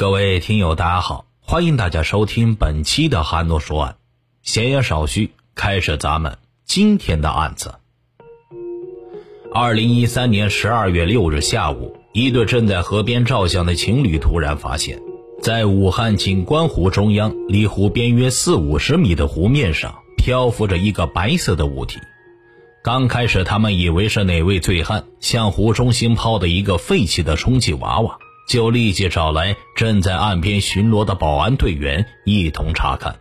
各位听友，大家好，欢迎大家收听本期的韩诺说案。闲言少叙，开始咱们今天的案子。二零一三年十二月六日下午，一对正在河边照相的情侣突然发现，在武汉景观湖中央，离湖边约四五十米的湖面上，漂浮着一个白色的物体。刚开始，他们以为是哪位醉汉向湖中心抛的一个废弃的充气娃娃，就立即找来正在岸边巡逻的保安队员一同查看。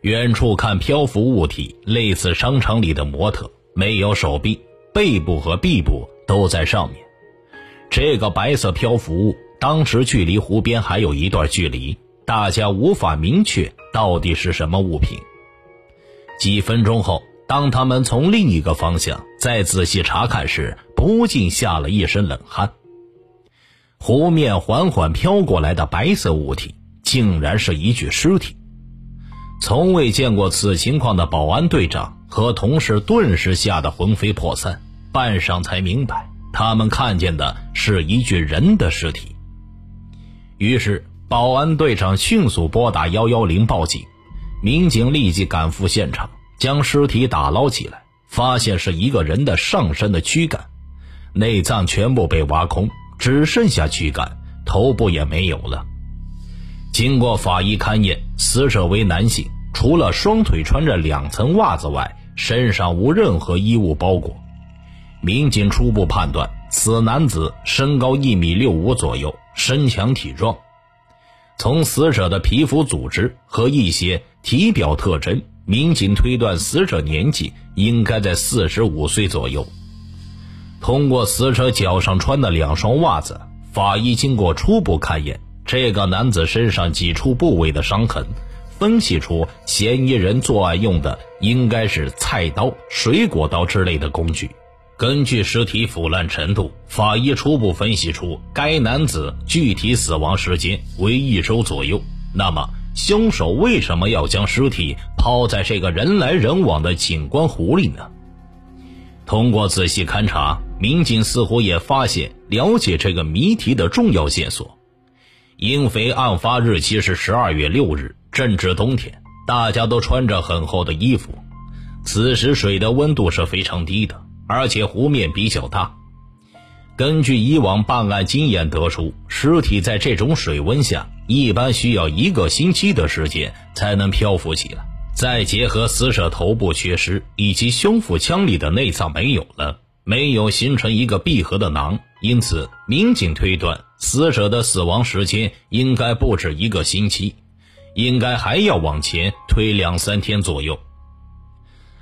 远处看漂浮物体，类似商场里的模特，没有手臂，背部和臂部都在上面。这个白色漂浮物当时距离湖边还有一段距离，大家无法明确到底是什么物品。几分钟后。当他们从另一个方向再仔细查看时，不禁吓了一身冷汗。湖面缓缓飘过来的白色物体，竟然是一具尸体。从未见过此情况的保安队长和同事顿时吓得魂飞魄散，半晌才明白，他们看见的是一具人的尸体。于是，保安队长迅速拨打幺幺零报警，民警立即赶赴现场。将尸体打捞起来，发现是一个人的上身的躯干，内脏全部被挖空，只剩下躯干，头部也没有了。经过法医勘验，死者为男性，除了双腿穿着两层袜子外，身上无任何衣物包裹。民警初步判断，此男子身高一米六五左右，身强体壮。从死者的皮肤组织和一些体表特征。民警推断，死者年纪应该在四十五岁左右。通过死者脚上穿的两双袜子，法医经过初步勘验，这个男子身上几处部位的伤痕，分析出嫌疑人作案用的应该是菜刀、水果刀之类的工具。根据尸体腐烂程度，法医初步分析出该男子具体死亡时间为一周左右。那么，凶手为什么要将尸体抛在这个人来人往的景观湖里呢？通过仔细勘查，民警似乎也发现了解这个谜题的重要线索。因为案发日期是十二月六日，正值冬天，大家都穿着很厚的衣服。此时水的温度是非常低的，而且湖面比较大。根据以往办案经验得出，尸体在这种水温下。一般需要一个星期的时间才能漂浮起来，再结合死者头部缺失以及胸腹腔里的内脏没有了，没有形成一个闭合的囊，因此民警推断死者的死亡时间应该不止一个星期，应该还要往前推两三天左右。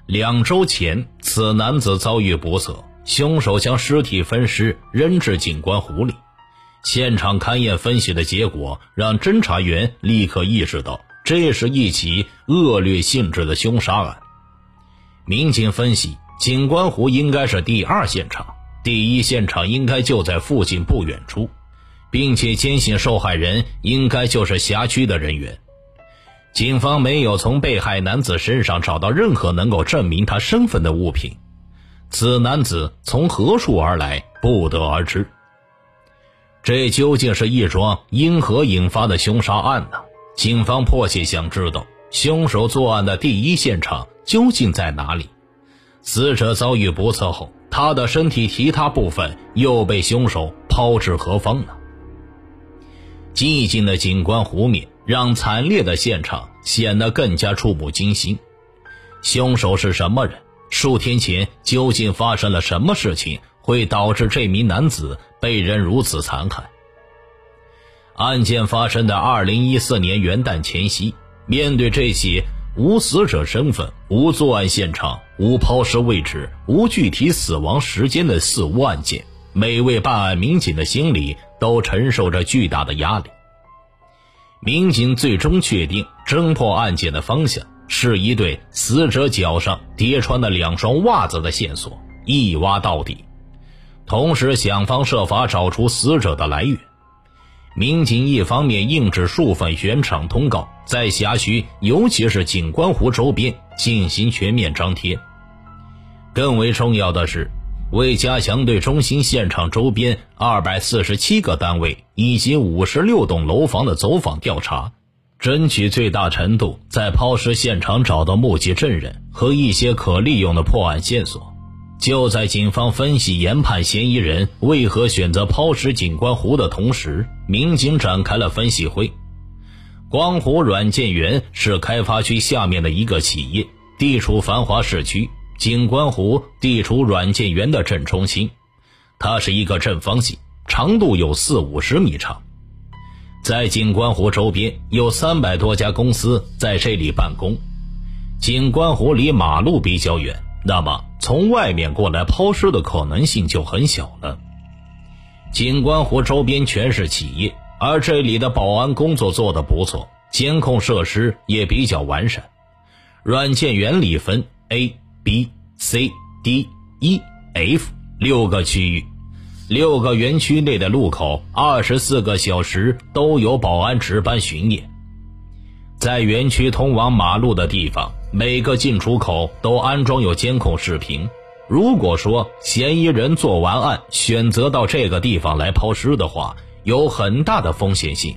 两周前，此男子遭遇不测，凶手将尸体分尸扔至景观湖里。现场勘验分析的结果让侦查员立刻意识到，这是一起恶劣性质的凶杀案。民警分析，景观湖应该是第二现场，第一现场应该就在附近不远处，并且坚信受害人应该就是辖区的人员。警方没有从被害男子身上找到任何能够证明他身份的物品，此男子从何处而来，不得而知。这究竟是一桩因何引发的凶杀案呢？警方迫切想知道凶手作案的第一现场究竟在哪里。死者遭遇不测后，他的身体其他部分又被凶手抛至何方呢？寂静的景观湖面让惨烈的现场显得更加触目惊心。凶手是什么人？数天前究竟发生了什么事情？会导致这名男子被人如此残害。案件发生的二零一四年元旦前夕，面对这些无死者身份、无作案现场、无抛尸位置、无具体死亡时间的四无案件，每位办案民警的心里都承受着巨大的压力。民警最终确定侦破案件的方向是一对死者脚上叠穿的两双袜子的线索，一挖到底。同时，想方设法找出死者的来源。民警一方面印制数份悬赏通告，在辖区，尤其是景观湖周边进行全面张贴。更为重要的是，为加强对中心现场周边二百四十七个单位以及五十六栋楼房的走访调查，争取最大程度在抛尸现场找到目击证人和一些可利用的破案线索。就在警方分析研判嫌疑人为何选择抛尸景观湖的同时，民警展开了分析会。光湖软件园是开发区下面的一个企业，地处繁华市区。景观湖地处软件园的正中心，它是一个正方形，长度有四五十米长。在景观湖周边有三百多家公司在这里办公。景观湖离马路比较远，那么从外面过来抛尸的可能性就很小了。景观湖周边全是企业，而这里的保安工作做得不错，监控设施也比较完善。软件园里分 A。B、C、D、E、F 六个区域，六个园区内的路口，二十四个小时都有保安值班巡演。在园区通往马路的地方，每个进出口都安装有监控视频。如果说嫌疑人做完案选择到这个地方来抛尸的话，有很大的风险性。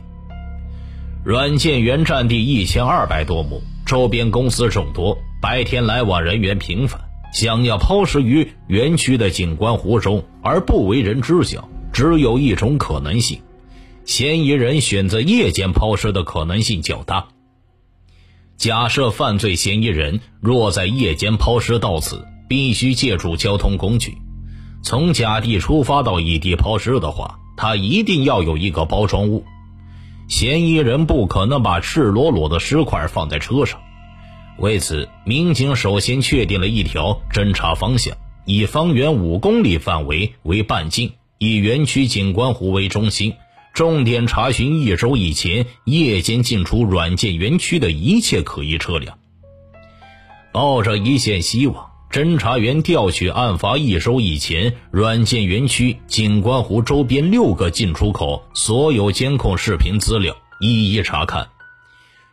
软件园占地一千二百多亩，周边公司众多。白天来往人员频繁，想要抛尸于园区的景观湖中而不为人知晓，只有一种可能性：嫌疑人选择夜间抛尸的可能性较大。假设犯罪嫌疑人若在夜间抛尸到此，必须借助交通工具，从甲地出发到乙地抛尸的话，他一定要有一个包装物。嫌疑人不可能把赤裸裸的尸块放在车上。为此，民警首先确定了一条侦查方向，以方圆五公里范围为半径，以园区景观湖为中心，重点查询一周以前夜间进出软件园区的一切可疑车辆。抱着一线希望，侦查员调取案发一周以前软件园区景观湖周边六个进出口所有监控视频资料，一一查看，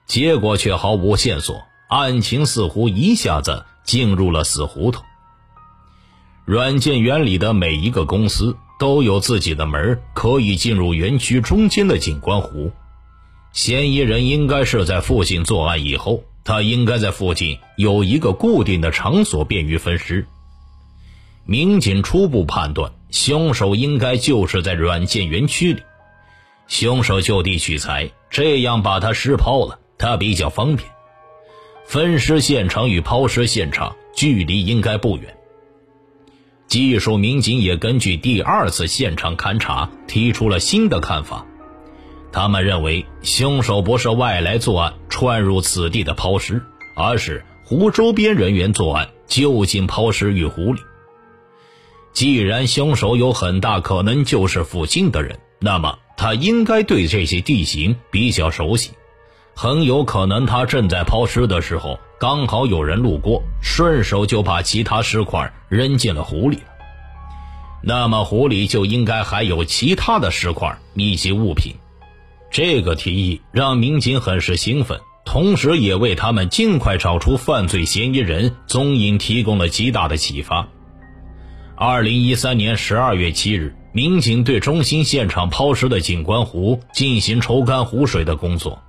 结果却毫无线索。案情似乎一下子进入了死胡同。软件园里的每一个公司都有自己的门，可以进入园区中间的景观湖。嫌疑人应该是在附近作案以后，他应该在附近有一个固定的场所，便于分尸。民警初步判断，凶手应该就是在软件园区里。凶手就地取材，这样把他尸抛了，他比较方便。分尸现场与抛尸现场距离应该不远。技术民警也根据第二次现场勘查提出了新的看法，他们认为凶手不是外来作案窜入此地的抛尸，而是湖周边人员作案就近抛尸于湖里。既然凶手有很大可能就是附近的人，那么他应该对这些地形比较熟悉。很有可能他正在抛尸的时候，刚好有人路过，顺手就把其他尸块扔进了湖里了。那么湖里就应该还有其他的尸块以及物品。这个提议让民警很是兴奋，同时也为他们尽快找出犯罪嫌疑人踪影提供了极大的启发。二零一三年十二月七日，民警对中心现场抛尸的景观湖进行抽干湖水的工作。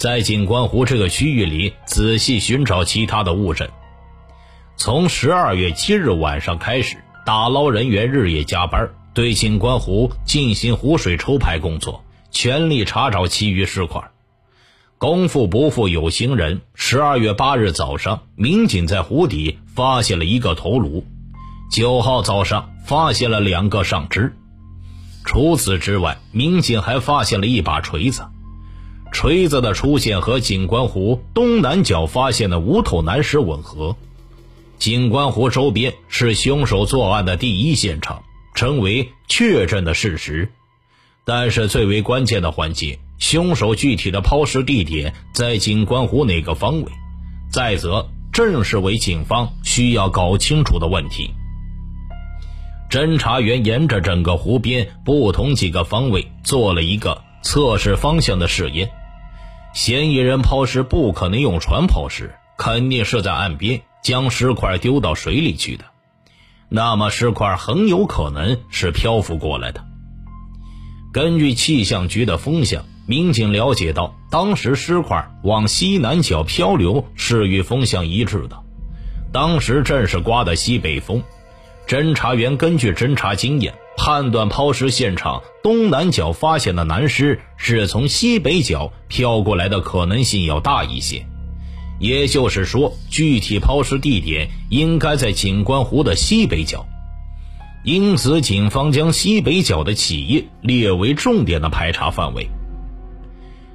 在景观湖这个区域里仔细寻找其他的物证。从十二月七日晚上开始，打捞人员日夜加班，对景观湖进行湖水抽排工作，全力查找其余尸块。功夫不负有心人，十二月八日早上，民警在湖底发现了一个头颅；九号早上发现了两个上肢。除此之外，民警还发现了一把锤子。锤子的出现和景观湖东南角发现的无头男尸吻合，景观湖周边是凶手作案的第一现场，成为确认的事实。但是最为关键的环节，凶手具体的抛尸地点在景观湖哪个方位？再则，正是为警方需要搞清楚的问题。侦查员沿着整个湖边不同几个方位做了一个测试方向的试验。嫌疑人抛尸不可能用船抛尸，肯定是在岸边将尸块丢到水里去的。那么尸块很有可能是漂浮过来的。根据气象局的风向，民警了解到，当时尸块往西南角漂流是与风向一致的。当时正是刮的西北风，侦查员根据侦查经验判断，抛尸现场东南角发现的男尸是从西北角飘过来的可能性要大一些。也就是说，具体抛尸地点应该在景观湖的西北角，因此警方将西北角的企业列为重点的排查范围。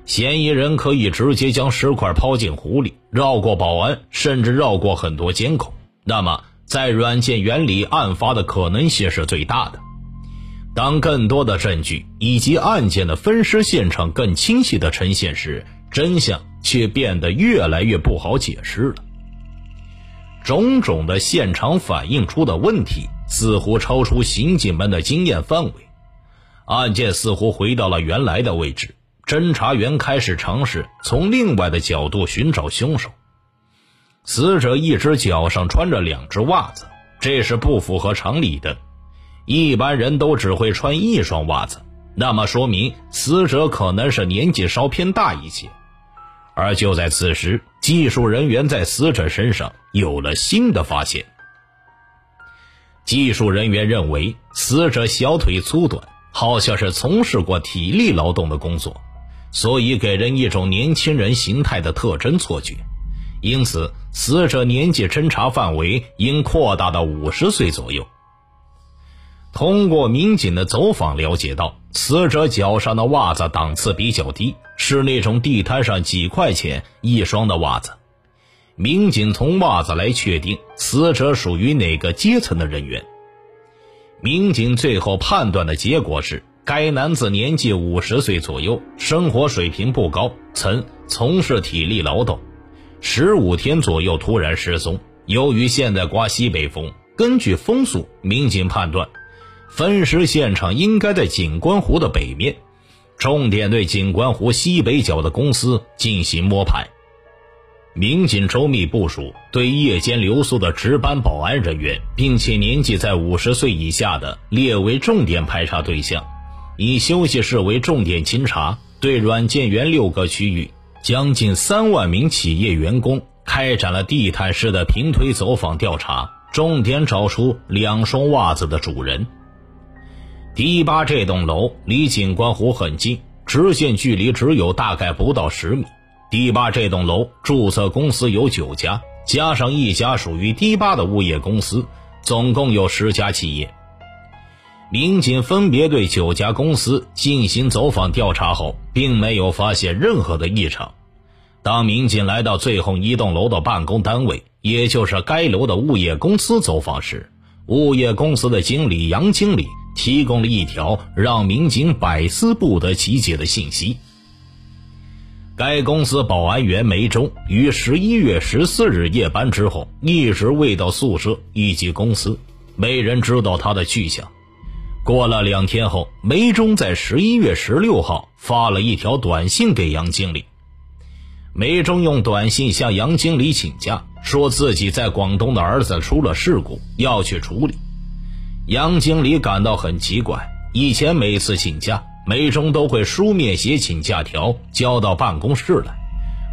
嫌疑人可以直接将尸块抛进湖里，绕过保安，甚至绕过很多监控。那么，在软件园里案发的可能性是最大的。当更多的证据以及案件的分尸现场更清晰的呈现时，真相。却变得越来越不好解释了。种种的现场反映出的问题，似乎超出刑警们的经验范围。案件似乎回到了原来的位置。侦查员开始尝试从另外的角度寻找凶手。死者一只脚上穿着两只袜子，这是不符合常理的。一般人都只会穿一双袜子，那么说明死者可能是年纪稍偏大一些。而就在此时，技术人员在死者身上有了新的发现。技术人员认为，死者小腿粗短，好像是从事过体力劳动的工作，所以给人一种年轻人形态的特征错觉。因此，死者年纪侦查范围应扩大到五十岁左右。通过民警的走访了解到，死者脚上的袜子档次比较低，是那种地摊上几块钱一双的袜子。民警从袜子来确定死者属于哪个阶层的人员。民警最后判断的结果是，该男子年纪五十岁左右，生活水平不高，曾从事体力劳动，十五天左右突然失踪。由于现在刮西北风，根据风速，民警判断。分尸现场应该在景观湖的北面，重点对景观湖西北角的公司进行摸排。民警周密部署，对夜间留宿的值班保安人员，并且年纪在五十岁以下的列为重点排查对象，以休息室为重点清查。对软件园六个区域，将近三万名企业员工开展了地毯式的平推走访调查，重点找出两双袜子的主人。迪八这栋楼离景观湖很近，直线距离只有大概不到十米。迪八这栋楼注册公司有九家，加上一家属于迪八的物业公司，总共有十家企业。民警分别对九家公司进行走访调查后，并没有发现任何的异常。当民警来到最后一栋楼的办公单位，也就是该楼的物业公司走访时，物业公司的经理杨经理。提供了一条让民警百思不得其解的信息：该公司保安员梅忠于十一月十四日夜班之后一直未到宿舍以及公司，没人知道他的去向。过了两天后，梅忠在十一月十六号发了一条短信给杨经理。梅忠用短信向杨经理请假，说自己在广东的儿子出了事故，要去处理。杨经理感到很奇怪，以前每次请假，梅中都会书面写请假条交到办公室来，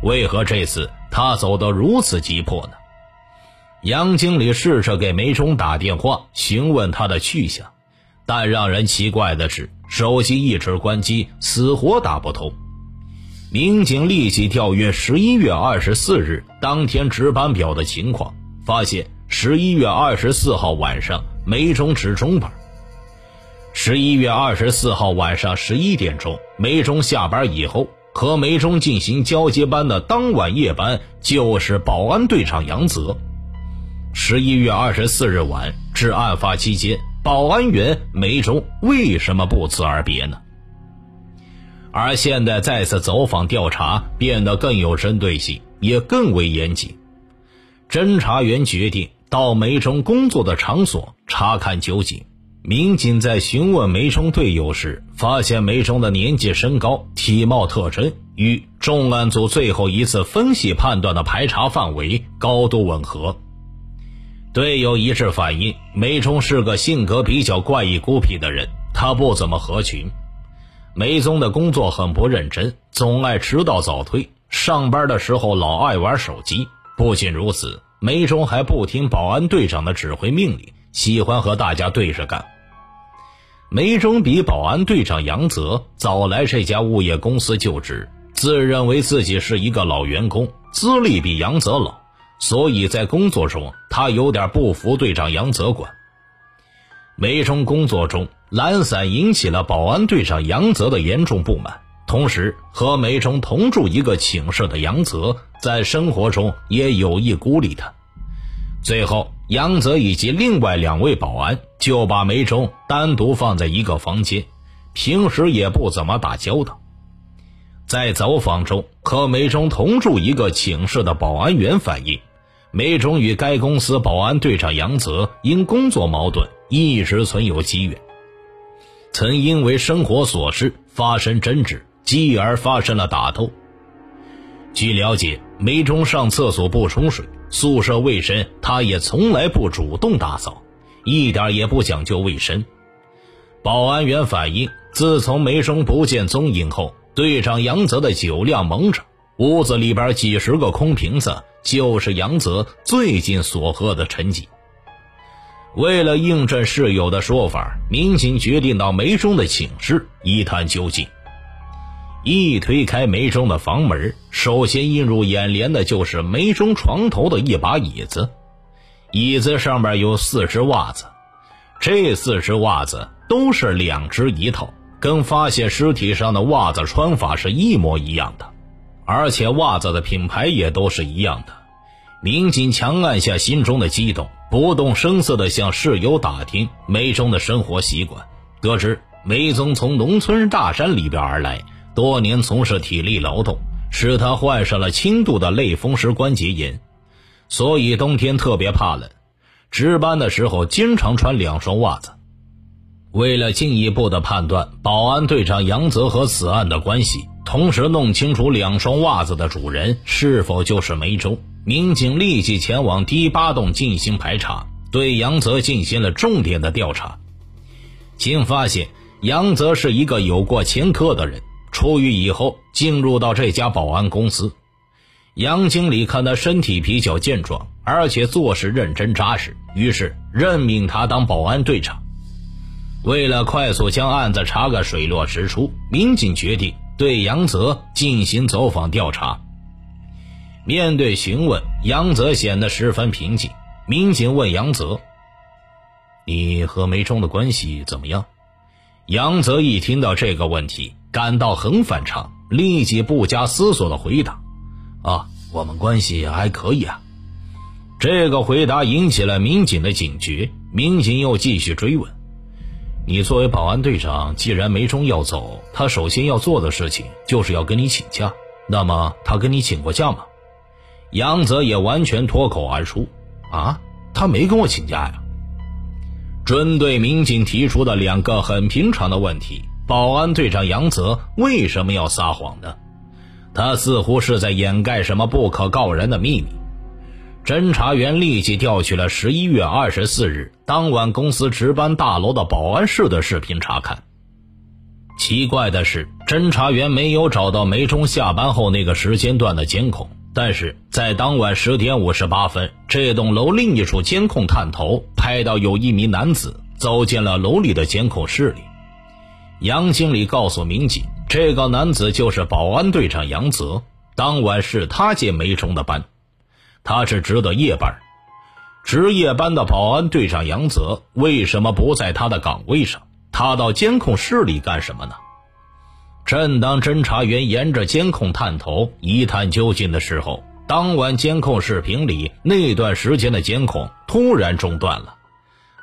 为何这次他走得如此急迫呢？杨经理试着给梅中打电话询问他的去向，但让人奇怪的是，手机一直关机，死活打不通。民警立即调阅十一月二十四日当天值班表的情况，发现十一月二十四号晚上。梅忠值中班。十一月二十四号晚上十一点钟，梅忠下班以后，和梅忠进行交接班的当晚夜班就是保安队长杨泽。十一月二十四日晚至案发期间，保安员梅忠为什么不辞而别呢？而现在再次走访调查变得更有针对性，也更为严谨。侦查员决定。到梅忠工作的场所查看究竟。民警在询问梅忠队友时，发现梅忠的年纪、身高、体貌特征与重案组最后一次分析判断的排查范围高度吻合。队友一致反映，梅忠是个性格比较怪异孤僻的人，他不怎么合群。梅宗的工作很不认真，总爱迟到早退，上班的时候老爱玩手机。不仅如此，梅中还不听保安队长的指挥命令，喜欢和大家对着干。梅中比保安队长杨泽早来这家物业公司就职，自认为自己是一个老员工，资历比杨泽老，所以在工作中他有点不服队长杨泽管。梅中工作中懒散，引起了保安队长杨泽的严重不满。同时，和梅中同住一个寝室的杨泽，在生活中也有意孤立他。最后，杨泽以及另外两位保安就把梅忠单独放在一个房间，平时也不怎么打交道。在走访中，和梅忠同住一个寝室的保安员反映，梅忠与该公司保安队长杨泽因工作矛盾一直存有积怨，曾因为生活琐事发生争执，继而发生了打斗。据了解，梅忠上厕所不冲水，宿舍卫生他也从来不主动打扫，一点也不讲究卫生。保安员反映，自从梅生不见踪影后，队长杨泽的酒量猛涨，屋子里边几十个空瓶子就是杨泽最近所喝的成绩。为了印证室友的说法，民警决定到梅生的寝室一探究竟。一推开梅中的房门，首先映入眼帘的就是梅中床头的一把椅子，椅子上面有四只袜子，这四只袜子都是两只一套，跟发现尸体上的袜子穿法是一模一样的，而且袜子的品牌也都是一样的。民警强按下心中的激动，不动声色地向室友打听梅中的生活习惯，得知梅宗从农村大山里边而来。多年从事体力劳动，使他患上了轻度的类风湿关节炎，所以冬天特别怕冷。值班的时候经常穿两双袜子。为了进一步的判断保安队长杨泽和此案的关系，同时弄清楚两双袜子的主人是否就是梅州，民警立即前往第八栋进行排查，对杨泽进行了重点的调查。经发现，杨泽是一个有过前科的人。出狱以后，进入到这家保安公司。杨经理看他身体比较健壮，而且做事认真扎实，于是任命他当保安队长。为了快速将案子查个水落石出，民警决定对杨泽进行走访调查。面对询问，杨泽显得十分平静。民警问杨泽：“你和梅忠的关系怎么样？”杨泽一听到这个问题。感到很反常，立即不加思索的回答：“啊，我们关系还可以啊。”这个回答引起了民警的警觉，民警又继续追问：“你作为保安队长，既然梅忠要走，他首先要做的事情就是要跟你请假。那么他跟你请过假吗？”杨泽也完全脱口而出：“啊，他没跟我请假呀。”针对民警提出的两个很平常的问题。保安队长杨泽为什么要撒谎呢？他似乎是在掩盖什么不可告人的秘密。侦查员立即调取了十一月二十四日当晚公司值班大楼的保安室的视频查看。奇怪的是，侦查员没有找到梅忠下班后那个时间段的监控，但是在当晚十点五十八分，这栋楼另一处监控探头拍到有一名男子走进了楼里的监控室里。杨经理告诉民警，这个男子就是保安队长杨泽。当晚是他接梅忠的班，他是值的夜班。值夜班的保安队长杨泽为什么不在他的岗位上？他到监控室里干什么呢？正当侦查员沿着监控探头一探究竟的时候，当晚监控视频里那段时间的监控突然中断了，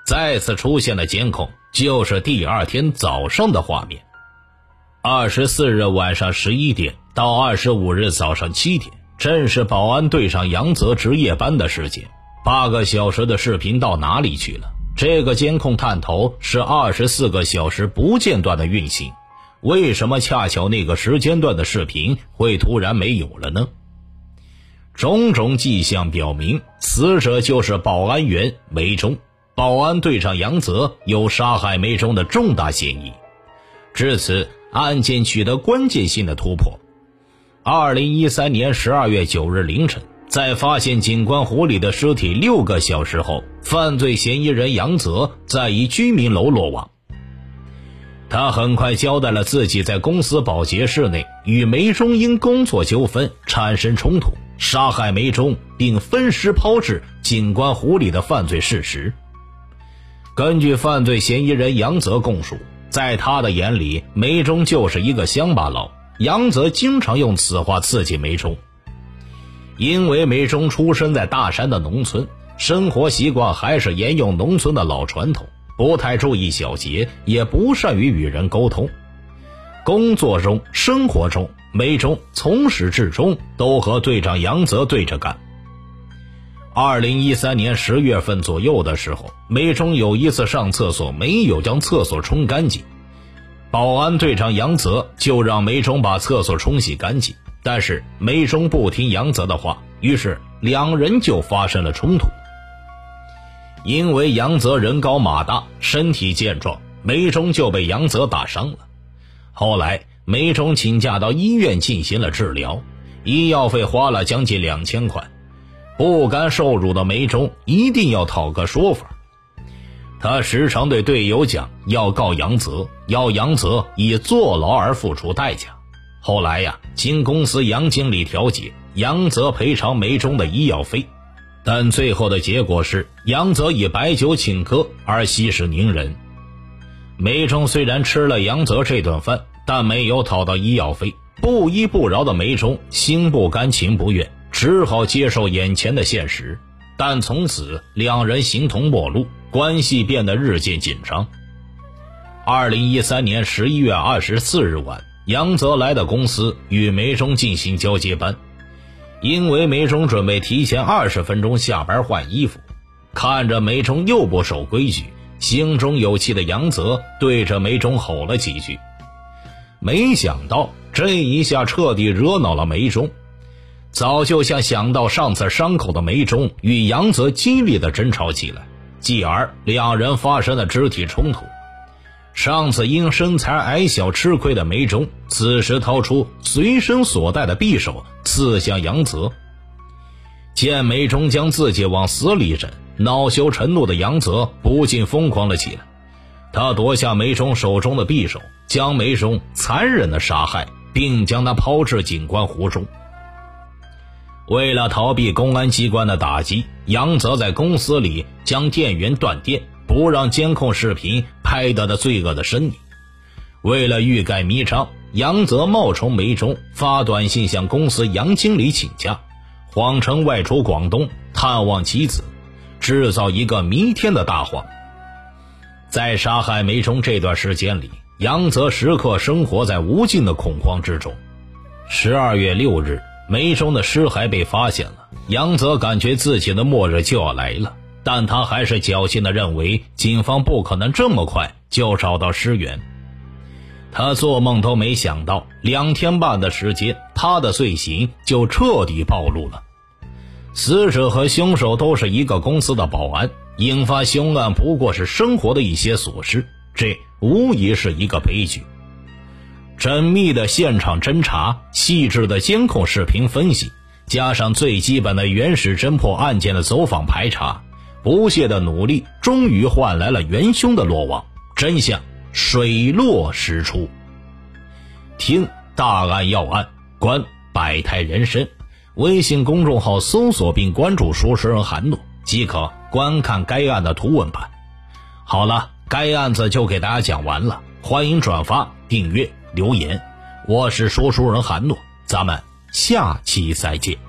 再次出现了监控。就是第二天早上的画面。二十四日晚上十一点到二十五日早上七点，正是保安队长杨泽值夜班的时间。八个小时的视频到哪里去了？这个监控探头是二十四个小时不间断的运行，为什么恰巧那个时间段的视频会突然没有了呢？种种迹象表明，死者就是保安员梅忠，保安队长杨泽有杀害梅中的重大嫌疑。至此，案件取得关键性的突破。二零一三年十二月九日凌晨，在发现景观湖里的尸体六个小时后，犯罪嫌疑人杨泽在一居民楼落网。他很快交代了自己在公司保洁室内与梅中因工作纠纷产生冲突，杀害梅中并分尸抛至景观湖里的犯罪事实。根据犯罪嫌疑人杨泽供述，在他的眼里，梅中就是一个乡巴佬。杨泽经常用此话刺激梅中，因为梅中出生在大山的农村，生活习惯还是沿用农村的老传统。不太注意小节，也不善于与人沟通。工作中、生活中，梅中从始至终都和队长杨泽对着干。二零一三年十月份左右的时候，梅中有一次上厕所没有将厕所冲干净，保安队长杨泽就让梅中把厕所冲洗干净，但是梅中不听杨泽的话，于是两人就发生了冲突。因为杨泽人高马大，身体健壮，梅中就被杨泽打伤了。后来，梅中请假到医院进行了治疗，医药费花了将近两千块。不甘受辱的梅中一定要讨个说法。他时常对队友讲要告杨泽，要杨泽以坐牢而付出代价。后来呀，经公司杨经理调解，杨泽赔偿梅中的医药费。但最后的结果是，杨泽以白酒请客而息事宁人。梅中虽然吃了杨泽这顿饭，但没有讨到医药费。不依不饶的梅中心不甘情不愿，只好接受眼前的现实。但从此两人形同陌路，关系变得日渐紧张。二零一三年十一月二十四日晚，杨泽来到公司与梅中进行交接班。因为梅中准备提前二十分钟下班换衣服，看着梅中又不守规矩，心中有气的杨泽对着梅中吼了几句。没想到这一下彻底惹恼了梅中，早就像想到上次伤口的梅忠与杨泽激烈的争吵起来，继而两人发生了肢体冲突。上次因身材矮小吃亏的梅忠，此时掏出随身所带的匕首刺向杨泽。见梅忠将自己往死里整，恼羞成怒的杨泽不禁疯狂了起来。他夺下梅忠手中的匕首，将梅忠残忍的杀害，并将他抛至景观湖中。为了逃避公安机关的打击，杨泽在公司里将电源断电。不让监控视频拍到的罪恶的身影。为了欲盖弥彰，杨泽冒充梅中发短信向公司杨经理请假，谎称外出广东探望妻子，制造一个弥天的大谎。在杀害梅中这段时间里，杨泽时刻生活在无尽的恐慌之中。十二月六日，梅中的尸骸被发现了，杨泽感觉自己的末日就要来了。但他还是侥幸地认为，警方不可能这么快就找到尸源。他做梦都没想到，两天半的时间，他的罪行就彻底暴露了。死者和凶手都是一个公司的保安，引发凶案不过是生活的一些琐事，这无疑是一个悲剧。缜密的现场侦查，细致的监控视频分析，加上最基本的原始侦破案件的走访排查。不懈的努力，终于换来了元凶的落网，真相水落石出。听大案要案，观百态人生。微信公众号搜索并关注“说书人韩诺”，即可观看该案的图文版。好了，该案子就给大家讲完了，欢迎转发、订阅、留言。我是说书人韩诺，咱们下期再见。